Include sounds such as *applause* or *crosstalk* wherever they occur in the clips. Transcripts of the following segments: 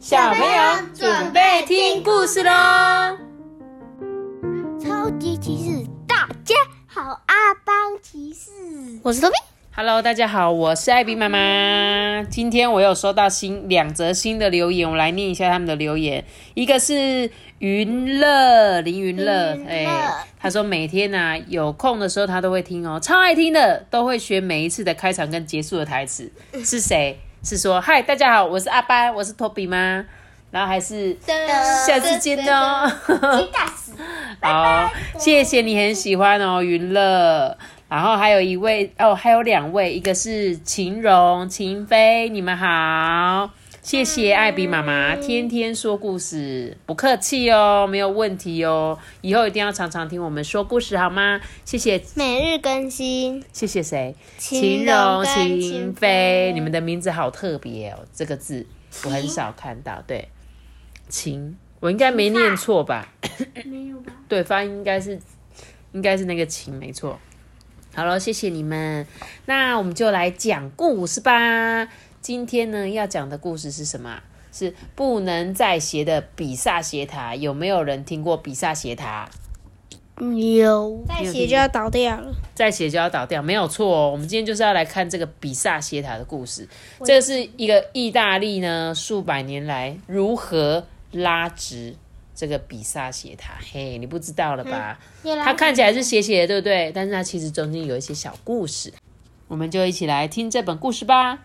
小朋友准备听故事喽！超级骑士，大家好，阿邦骑士，我是托比。Hello，大家好，我是艾比妈妈。今天我有收到新两则新的留言，我来念一下他们的留言。一个是云乐林云乐，哎，他说每天呢有空的时候他都会听哦，超爱听的，都会学每一次的开场跟结束的台词。是谁？是说嗨，大家好，我是阿班，我是托比吗？然后还是下次见哦。*laughs* 好，谢谢你很喜欢哦，云乐。然后还有一位哦，还有两位，一个是秦荣、秦飞，你们好。谢谢艾比妈妈天天说故事，不客气哦，没有问题哦。以后一定要常常听我们说故事好吗？谢谢。每日更新。谢谢谁？秦荣、秦飞，你们的名字好特别哦，这个字我很少看到。对，秦，我应该没念错吧？没有吧？对，发音应该是应该是那个秦，没错。好了，谢谢你们。那我们就来讲故事吧。今天呢，要讲的故事是什么？是不能再斜的比萨斜塔。有没有人听过比萨斜塔？有，再斜就要倒掉了。再斜就要倒掉，没有错哦。我们今天就是要来看这个比萨斜塔的故事。这是一个意大利呢，数百年来如何拉直这个比萨斜塔。嘿，你不知道了吧？它看起来是斜斜的，对不对？但是它其实中间有一些小故事。我们就一起来听这本故事吧。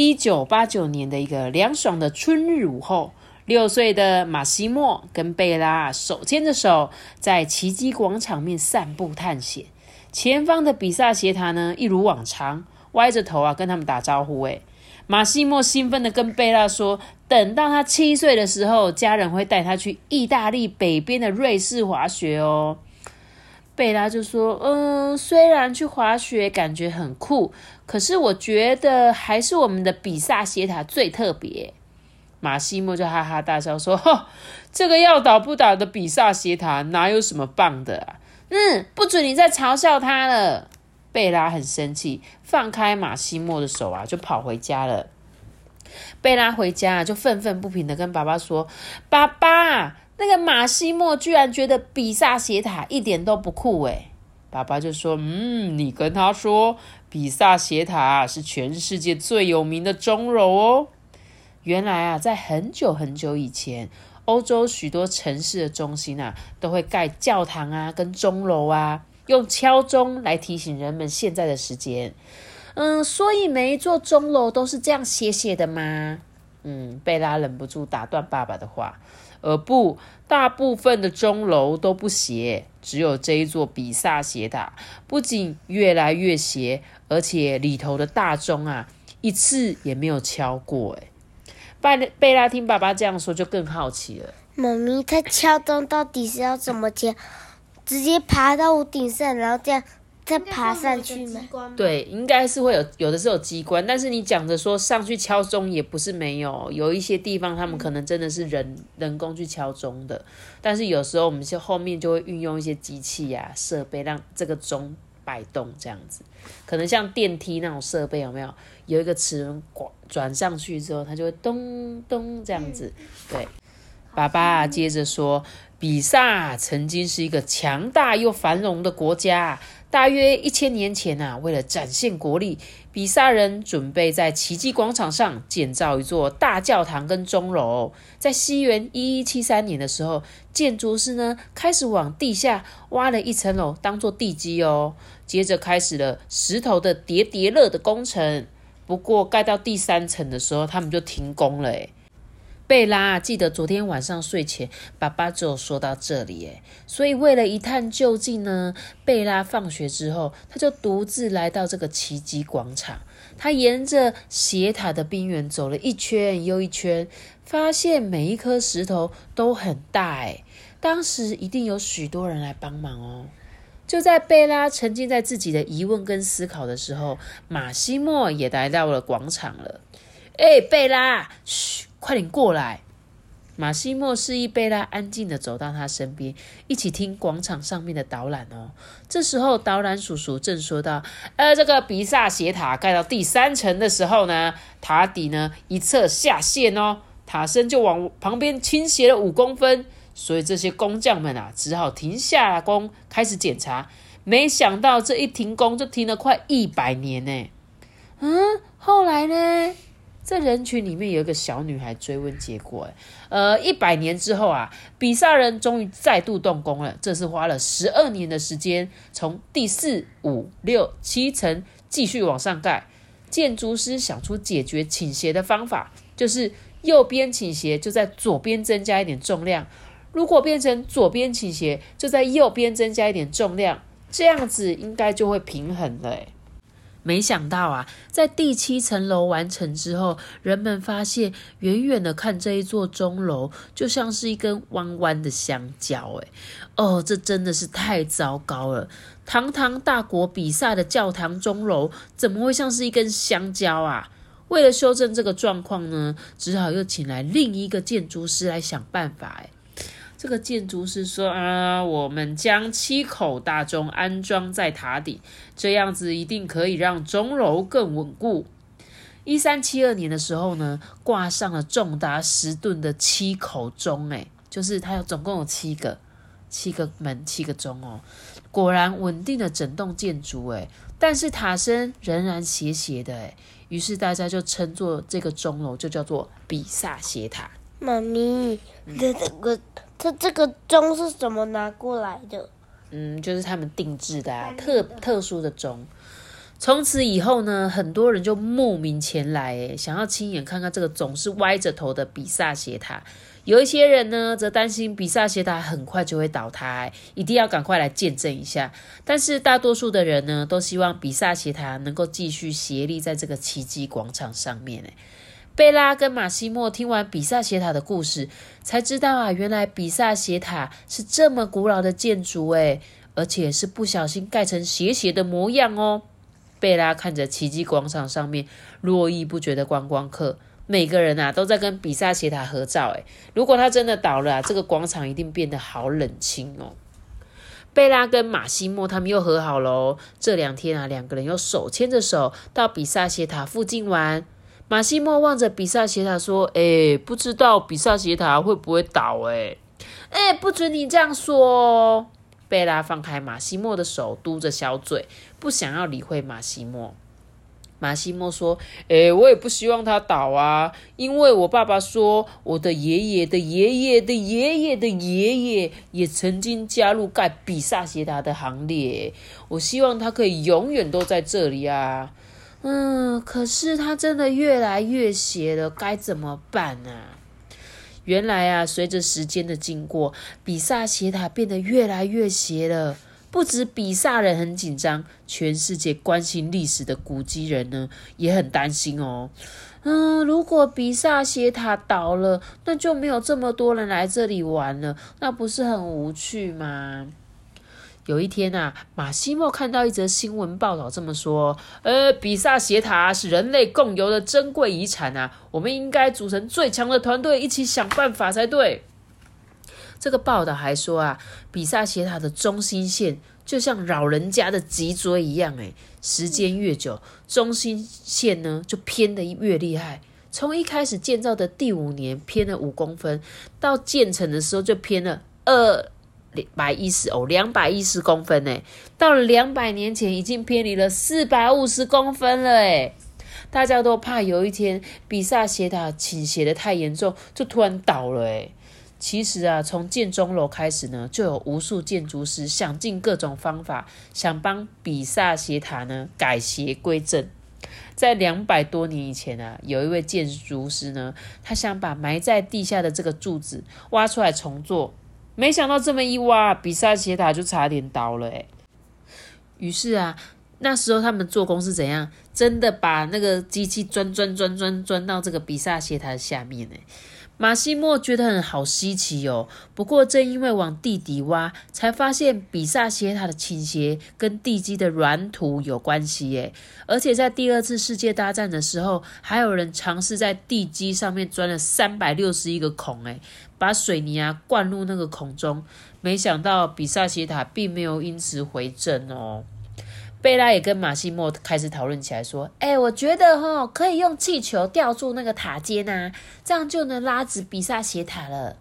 一九八九年的一个凉爽的春日午后，六岁的马西莫跟贝拉手牵着手在奇迹广场面散步探险。前方的比萨斜塔呢，一如往常歪着头啊，跟他们打招呼。诶马西莫兴奋的跟贝拉说：“等到他七岁的时候，家人会带他去意大利北边的瑞士滑雪哦。”贝拉就说：“嗯，虽然去滑雪感觉很酷，可是我觉得还是我们的比萨斜塔最特别。”马西莫就哈哈大笑说：“ *laughs* 呵，这个要倒不倒的比萨斜塔哪有什么棒的啊？嗯，不准你再嘲笑他了。”贝拉很生气，放开马西莫的手啊，就跑回家了。贝拉回家就愤愤不平的跟爸爸说：“爸爸。”那个马西莫居然觉得比萨斜塔一点都不酷诶爸爸就说：“嗯，你跟他说，比萨斜塔是全世界最有名的钟楼哦。原来啊，在很久很久以前，欧洲许多城市的中心啊，都会盖教堂啊，跟钟楼啊，用敲钟来提醒人们现在的时间。嗯，所以每一座钟楼都是这样斜斜的吗？嗯，贝拉忍不住打断爸爸的话。”而不，大部分的钟楼都不斜，只有这一座比萨斜塔，不仅越来越斜，而且里头的大钟啊，一次也没有敲过。哎，贝贝拉听爸爸这样说，就更好奇了。妈咪，他敲钟到底是要怎么敲？直接爬到屋顶上，然后这样。再爬上去吗？对，应该是会有，有的是有机关，但是你讲着说上去敲钟也不是没有，有一些地方他们可能真的是人人工去敲钟的，但是有时候我们就后面就会运用一些机器呀设备让这个钟摆动这样子，可能像电梯那种设备有没有？有一个齿轮转转上去之后，它就会咚咚这样子。对，爸爸接着说，比萨曾经是一个强大又繁荣的国家。大约一千年前啊，为了展现国力，比萨人准备在奇迹广场上建造一座大教堂跟钟楼。在西元一一七三年的时候，建筑师呢开始往地下挖了一层楼当做地基哦。接着开始了石头的叠叠乐的工程。不过盖到第三层的时候，他们就停工了诶贝拉记得昨天晚上睡前，爸爸只有说到这里，诶，所以为了一探究竟呢，贝拉放学之后，他就独自来到这个奇迹广场。他沿着斜塔的边缘走了一圈又一圈，发现每一颗石头都很大，诶，当时一定有许多人来帮忙哦。就在贝拉沉浸在自己的疑问跟思考的时候，马西莫也来到了广场了。哎，贝拉，嘘。快点过来！马西莫示意贝拉安静的走到他身边，一起听广场上面的导览哦。这时候，导览叔叔正说道：“呃，这个比萨斜塔盖到第三层的时候呢，塔底呢一侧下陷哦，塔身就往旁边倾斜了五公分，所以这些工匠们啊，只好停下工开始检查。没想到这一停工就停了快一百年呢。嗯，后来呢？在人群里面有一个小女孩追问结果，呃，一百年之后啊，比萨人终于再度动工了。这次花了十二年的时间，从第四、五、六、七层继续往上盖。建筑师想出解决倾斜的方法，就是右边倾斜就在左边增加一点重量，如果变成左边倾斜就在右边增加一点重量，这样子应该就会平衡了。没想到啊，在第七层楼完成之后，人们发现远远的看这一座钟楼，就像是一根弯弯的香蕉。哎，哦，这真的是太糟糕了！堂堂大国比萨的教堂钟楼，怎么会像是一根香蕉啊？为了修正这个状况呢，只好又请来另一个建筑师来想办法。哎。这个建筑师说：“啊，我们将七口大钟安装在塔顶，这样子一定可以让钟楼更稳固。”一三七二年的时候呢，挂上了重达十吨的七口钟，哎，就是它有总共有七个，七个门，七个钟哦。果然稳定了整栋建筑，哎，但是塔身仍然斜斜的，哎，于是大家就称作这个钟楼就叫做比萨斜塔。妈咪，这个。它这个钟是怎么拿过来的？嗯，就是他们定制的啊，特特殊的钟。从此以后呢，很多人就慕名前来，想要亲眼看看这个总是歪着头的比萨斜塔。有一些人呢，则担心比萨斜塔很快就会倒塌，一定要赶快来见证一下。但是大多数的人呢，都希望比萨斜塔能够继续斜立在这个奇迹广场上面。诶贝拉跟马西莫听完比萨斜塔的故事，才知道啊，原来比萨斜塔是这么古老的建筑诶，而且是不小心盖成斜斜的模样哦。贝拉看着奇迹广场上面络绎不绝的观光客，每个人啊都在跟比萨斜塔合照诶。如果它真的倒了，这个广场一定变得好冷清哦。贝拉跟马西莫他们又和好喽。这两天啊，两个人又手牵着手到比萨斜塔附近玩。马西莫望着比萨斜塔说：“哎，不知道比萨斜塔会不会倒？哎，哎，不准你这样说！”贝拉放开马西莫的手，嘟着小嘴，不想要理会马西莫。马西莫说：“哎，我也不希望它倒啊，因为我爸爸说，我的爷爷的爷爷的爷爷的爷爷也曾经加入盖比萨斜塔的行列。我希望他可以永远都在这里啊。”嗯，可是它真的越来越斜了，该怎么办呢？原来啊，随着时间的经过，比萨斜塔变得越来越斜了。不止比萨人很紧张，全世界关心历史的古迹人呢也很担心哦。嗯，如果比萨斜塔倒了，那就没有这么多人来这里玩了，那不是很无趣吗？有一天啊，马西莫看到一则新闻报道，这么说：，呃，比萨斜塔是人类共有的珍贵遗产啊，我们应该组成最强的团队，一起想办法才对。这个报道还说啊，比萨斜塔的中心线就像老人家的脊椎一样，诶，时间越久，中心线呢就偏的越厉害。从一开始建造的第五年偏了五公分，到建成的时候就偏了二。百一十哦，两百一十公分呢，到了两百年前已经偏离了四百五十公分了诶大家都怕有一天比萨斜塔倾斜的太严重，就突然倒了诶其实啊，从建钟楼开始呢，就有无数建筑师想尽各种方法，想帮比萨斜塔呢改邪归正。在两百多年以前啊，有一位建筑师呢，他想把埋在地下的这个柱子挖出来重做。没想到这么一挖，比萨斜塔就差点倒了诶于是啊，那时候他们做工是怎样？真的把那个机器钻钻钻钻钻到这个比萨斜塔下面呢马西莫觉得很好稀奇哦。不过正因为往地底挖，才发现比萨斜塔的倾斜跟地基的软土有关系耶。而且在第二次世界大战的时候，还有人尝试在地基上面钻了三百六十一个孔诶把水泥啊灌入那个孔中，没想到比萨斜塔并没有因此回正哦。贝拉也跟马西莫开始讨论起来，说：“哎，我觉得哈可以用气球吊住那个塔尖呐，这样就能拉直比萨斜塔了。”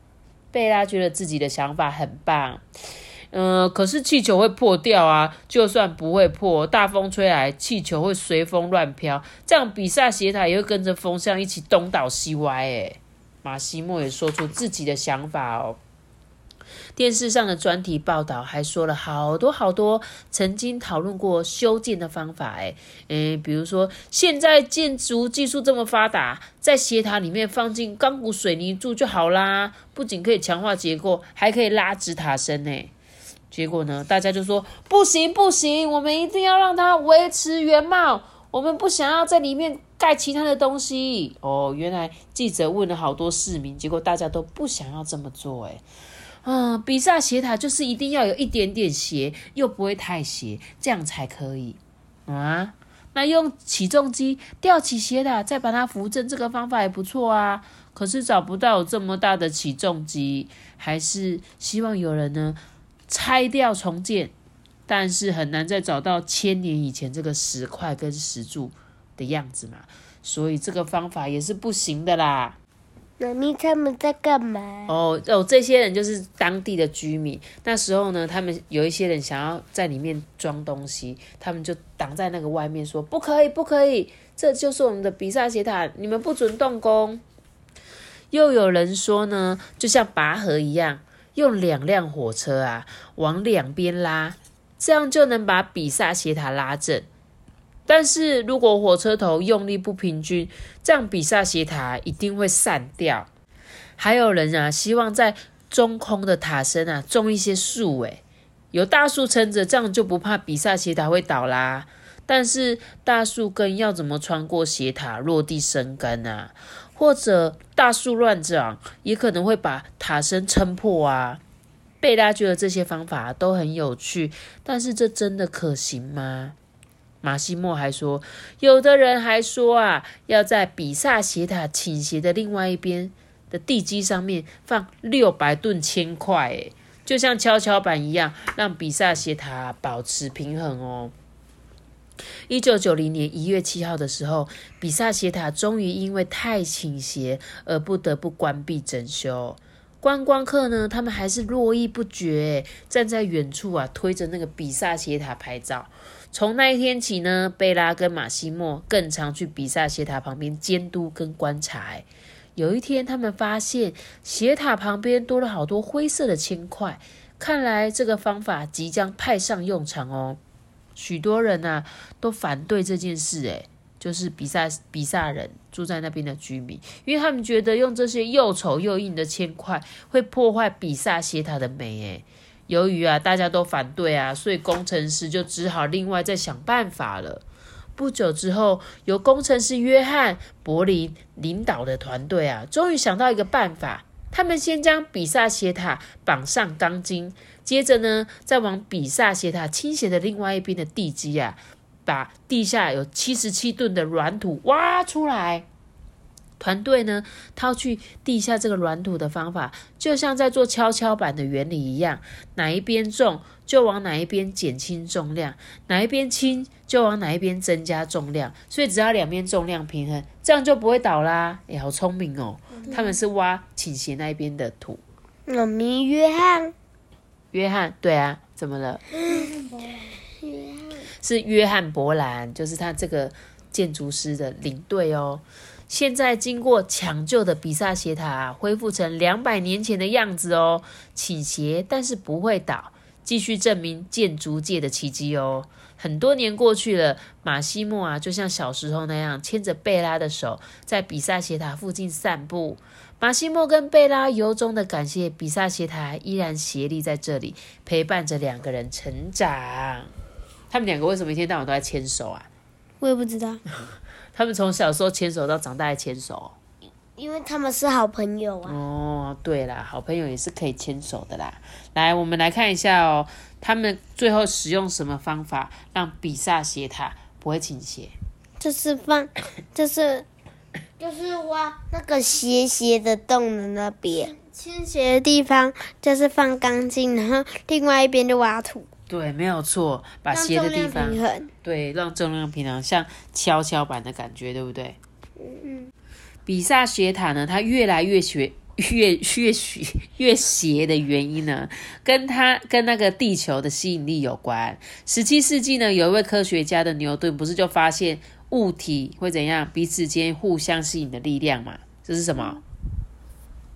贝拉觉得自己的想法很棒。嗯，可是气球会破掉啊！就算不会破，大风吹来，气球会随风乱飘，这样比萨斜塔也会跟着风向一起东倒西歪。哎，马西莫也说出自己的想法哦。电视上的专题报道还说了好多好多曾经讨论过修建的方法。哎，嗯，比如说现在建筑技术这么发达，在斜塔里面放进钢骨水泥柱就好啦，不仅可以强化结构，还可以拉直塔身呢。结果呢？大家就说不行不行，我们一定要让它维持原貌。我们不想要在里面盖其他的东西。哦，原来记者问了好多市民，结果大家都不想要这么做。哎，嗯，比萨斜塔就是一定要有一点点斜，又不会太斜，这样才可以啊。那用起重机吊起斜塔，再把它扶正，这个方法也不错啊。可是找不到这么大的起重机，还是希望有人呢。拆掉重建，但是很难再找到千年以前这个石块跟石柱的样子嘛，所以这个方法也是不行的啦。妈咪他们在干嘛？哦哦，这些人就是当地的居民。那时候呢，他们有一些人想要在里面装东西，他们就挡在那个外面，说不可以，不可以，这就是我们的比萨斜塔，你们不准动工。又有人说呢，就像拔河一样。用两辆火车啊，往两边拉，这样就能把比萨斜塔拉正。但是如果火车头用力不平均，这样比萨斜塔一定会散掉。还有人啊，希望在中空的塔身啊种一些树，诶，有大树撑着，这样就不怕比萨斜塔会倒啦。但是大树根要怎么穿过斜塔落地生根啊？或者大树乱长，也可能会把塔身撑破啊。贝拉觉得这些方法都很有趣，但是这真的可行吗？马西莫还说，有的人还说啊，要在比萨斜塔倾斜的另外一边的地基上面放六百吨铅块，诶，就像跷跷板一样，让比萨斜塔保持平衡哦。一九九零年一月七号的时候，比萨斜塔终于因为太倾斜而不得不关闭整修。观光客呢，他们还是络绎不绝，站在远处啊，推着那个比萨斜塔拍照。从那一天起呢，贝拉跟马西莫更常去比萨斜塔旁边监督跟观察。有一天，他们发现斜塔旁边多了好多灰色的铅块，看来这个方法即将派上用场哦。许多人呐都反对这件事，诶，就是比萨比萨人住在那边的居民，因为他们觉得用这些又丑又硬的铅块会破坏比萨斜塔的美，诶，由于啊大家都反对啊，所以工程师就只好另外再想办法了。不久之后，由工程师约翰柏林领导的团队啊，终于想到一个办法，他们先将比萨斜塔绑上钢筋。接着呢，再往比萨斜塔倾斜的另外一边的地基啊，把地下有七十七吨的软土挖出来。团队呢，掏去地下这个软土的方法，就像在做跷跷板的原理一样，哪一边重就往哪一边减轻重量，哪一边轻就往哪一边增加重量。所以只要两边重量平衡，这样就不会倒啦。哎，好聪明哦！他们是挖倾斜那一边的土。我名约翰。约翰，对啊，怎么了？*laughs* 是约翰伯兰，就是他这个建筑师的领队哦。现在经过抢救的比萨斜塔恢复成两百年前的样子哦，倾斜但是不会倒，继续证明建筑界的奇迹哦。很多年过去了，马西莫啊，就像小时候那样牵着贝拉的手，在比萨斜塔附近散步。马西莫跟贝拉由衷的感谢比萨斜塔依然斜立在这里陪伴着两个人成长。他们两个为什么一天到晚都在牵手啊？我也不知道。他们从小时候牵手到长大还牵手，因为他们是好朋友啊。哦，对啦，好朋友也是可以牵手的啦。来，我们来看一下哦，他们最后使用什么方法让比萨斜塔不会倾斜？就是放，就是。就是挖那个斜斜的洞的那边，倾斜的地方就是放钢筋，然后另外一边就挖土。对，没有错，把斜的地方。对，让重量平衡，像跷跷板的感觉，对不对？嗯，比萨斜塔呢，它越来越斜，*laughs* 越越斜越斜的原因呢，跟它跟那个地球的吸引力有关。十七世纪呢，有一位科学家的牛顿，不是就发现物体会怎样彼此间互相吸引的力量嘛？这是什么？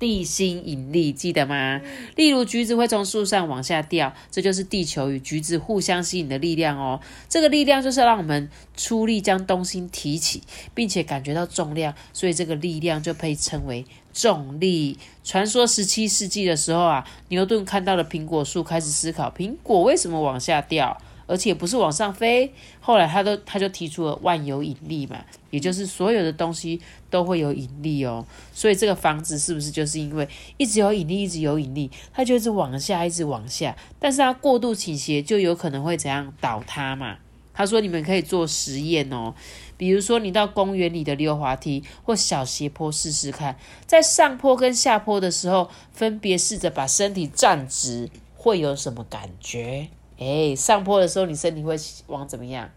地心引力，记得吗？例如橘子会从树上往下掉，这就是地球与橘子互相吸引的力量哦。这个力量就是让我们出力将东西提起，并且感觉到重量，所以这个力量就被称为重力。传说十七世纪的时候啊，牛顿看到了苹果树，开始思考苹果为什么往下掉。而且不是往上飞，后来他都他就提出了万有引力嘛，也就是所有的东西都会有引力哦。所以这个房子是不是就是因为一直有引力，一直有引力，它就一直往下，一直往下，但是它过度倾斜就有可能会怎样倒塌嘛？他说你们可以做实验哦，比如说你到公园里的溜滑梯或小斜坡试试看，在上坡跟下坡的时候，分别试着把身体站直，会有什么感觉？哎，上坡的时候，你身体会往怎么样？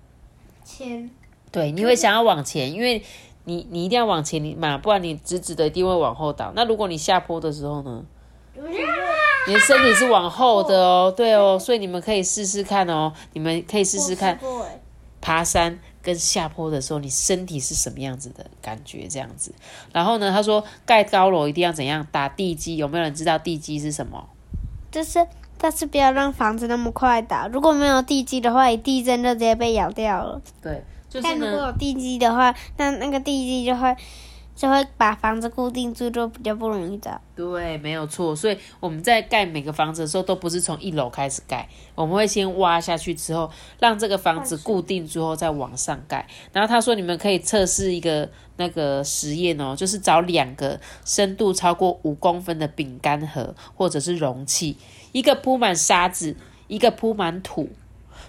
前对，你会想要往前，因为你你一定要往前你嘛，不然你直直的一定会往后倒。那如果你下坡的时候呢？你的身体是往后的哦，对哦，所以你们可以试试看哦，你们可以试试看爬山跟下坡的时候，你身体是什么样子的感觉？这样子。然后呢，他说盖高楼一定要怎样打地基？有没有人知道地基是什么？就是，但是不要让房子那么快倒。如果没有地基的话，一地震就直接被咬掉了。对，就是但如果，有地基的话，那那个地基就会就会把房子固定住，就比较不容易倒。对，没有错。所以我们在盖每个房子的时候，都不是从一楼开始盖，我们会先挖下去之后，让这个房子固定之后再往上盖。然后他说，你们可以测试一个那个实验哦，就是找两个深度超过五公分的饼干盒或者是容器，一个铺满沙子，一个铺满土。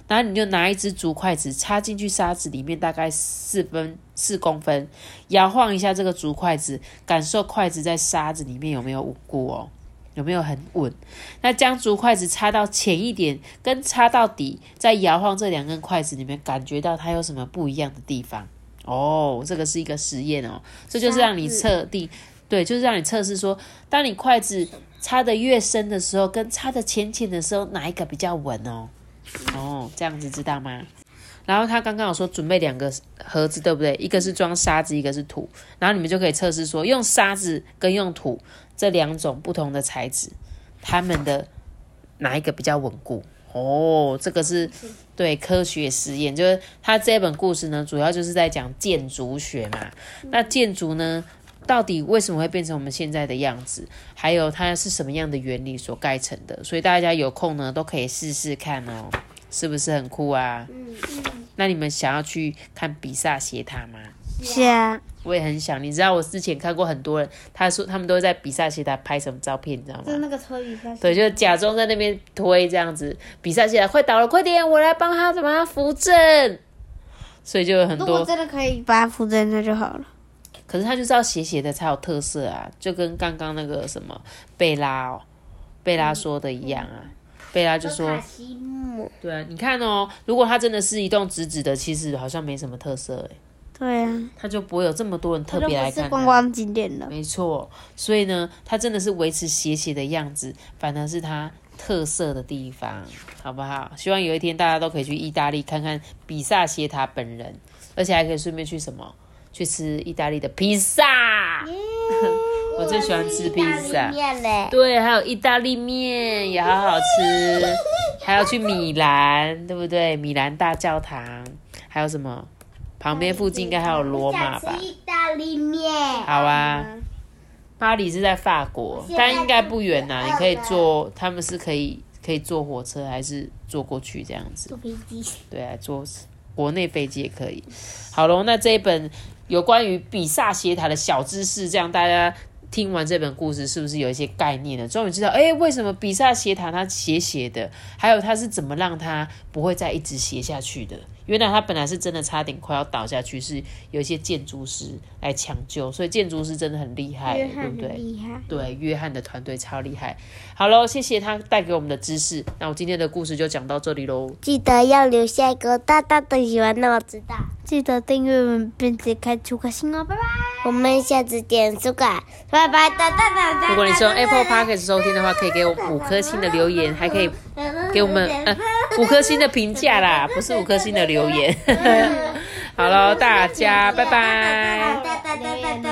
然后你就拿一只竹筷子插进去沙子里面，大概四分四公分，摇晃一下这个竹筷子，感受筷子在沙子里面有没有稳固哦，有没有很稳？那将竹筷子插到浅一点，跟插到底，再摇晃这两根筷子里面，感觉到它有什么不一样的地方？哦，这个是一个实验哦，这就是让你测定，对，就是让你测试说，当你筷子插的越深的时候，跟插的浅浅的时候，哪一个比较稳哦？哦，这样子知道吗？然后他刚刚有说准备两个盒子，对不对？一个是装沙子，一个是土。然后你们就可以测试说，用沙子跟用土这两种不同的材质，它们的哪一个比较稳固？哦，这个是对科学实验，就是他这本故事呢，主要就是在讲建筑学嘛。那建筑呢，到底为什么会变成我们现在的样子？还有它是什么样的原理所盖成的？所以大家有空呢，都可以试试看哦，是不是很酷啊？嗯嗯那你们想要去看比萨斜塔吗？是啊，我也很想，你知道我之前看过很多人，他说他们都会在比萨斜塔拍什么照片，你知道吗？就那个推比萨。对，就假装在那边推这样子，比萨斜塔快倒了，快点，我来帮他怎么样扶正。所以就有很如果多，真的可以把它扶正，那就好了。可是他就是要斜斜的才有特色啊，就跟刚刚那个什么贝拉哦，贝拉说的一样啊。贝拉就说，对啊，你看哦，如果它真的是一栋直直的，其实好像没什么特色诶，对啊，它就不会有这么多人特别来看。是观光景点了。没错，所以呢，它真的是维持斜斜的样子，反而是它特色的地方，好不好？希望有一天大家都可以去意大利看看比萨斜塔本人，而且还可以顺便去什么？去吃意大利的披萨。*laughs* 我最喜欢吃披萨。对，还有意大利面也好好吃，还要去米兰，对不对？米兰大教堂，还有什么？旁边附近应该还有罗马吧？意大利面。好啊，巴黎是在法国，但应该不远呐、你可以坐，他们是可以可以坐火车，还是坐过去这样子？坐飞机。对啊，坐国内飞机也可以。好喽，那这一本有关于比萨斜塔的小知识，这样大家听完这本故事，是不是有一些概念呢？终于知道，哎，为什么比萨斜塔它斜斜的，还有它是怎么让它不会再一直斜下去的？原来他本来是真的差点快要倒下去，是有一些建筑师来抢救，所以建筑师真的很厉害，对不对？很厉害。对，约翰的团队超厉害。好喽，谢谢他带给我们的知识。那我今天的故事就讲到这里喽。记得要留下一个大大的喜欢，让我知道。记得订阅我们，并且开出个心哦，拜拜。我们下次见，苏改，拜拜，哒哒哒哒。如果你是用 Apple Podcast 收听的话，可以给我五颗星的留言，还可以给我们呃 *laughs* 五颗星的评价啦，*laughs* 不是五颗星的留言。*laughs* 好了，大家，拜拜。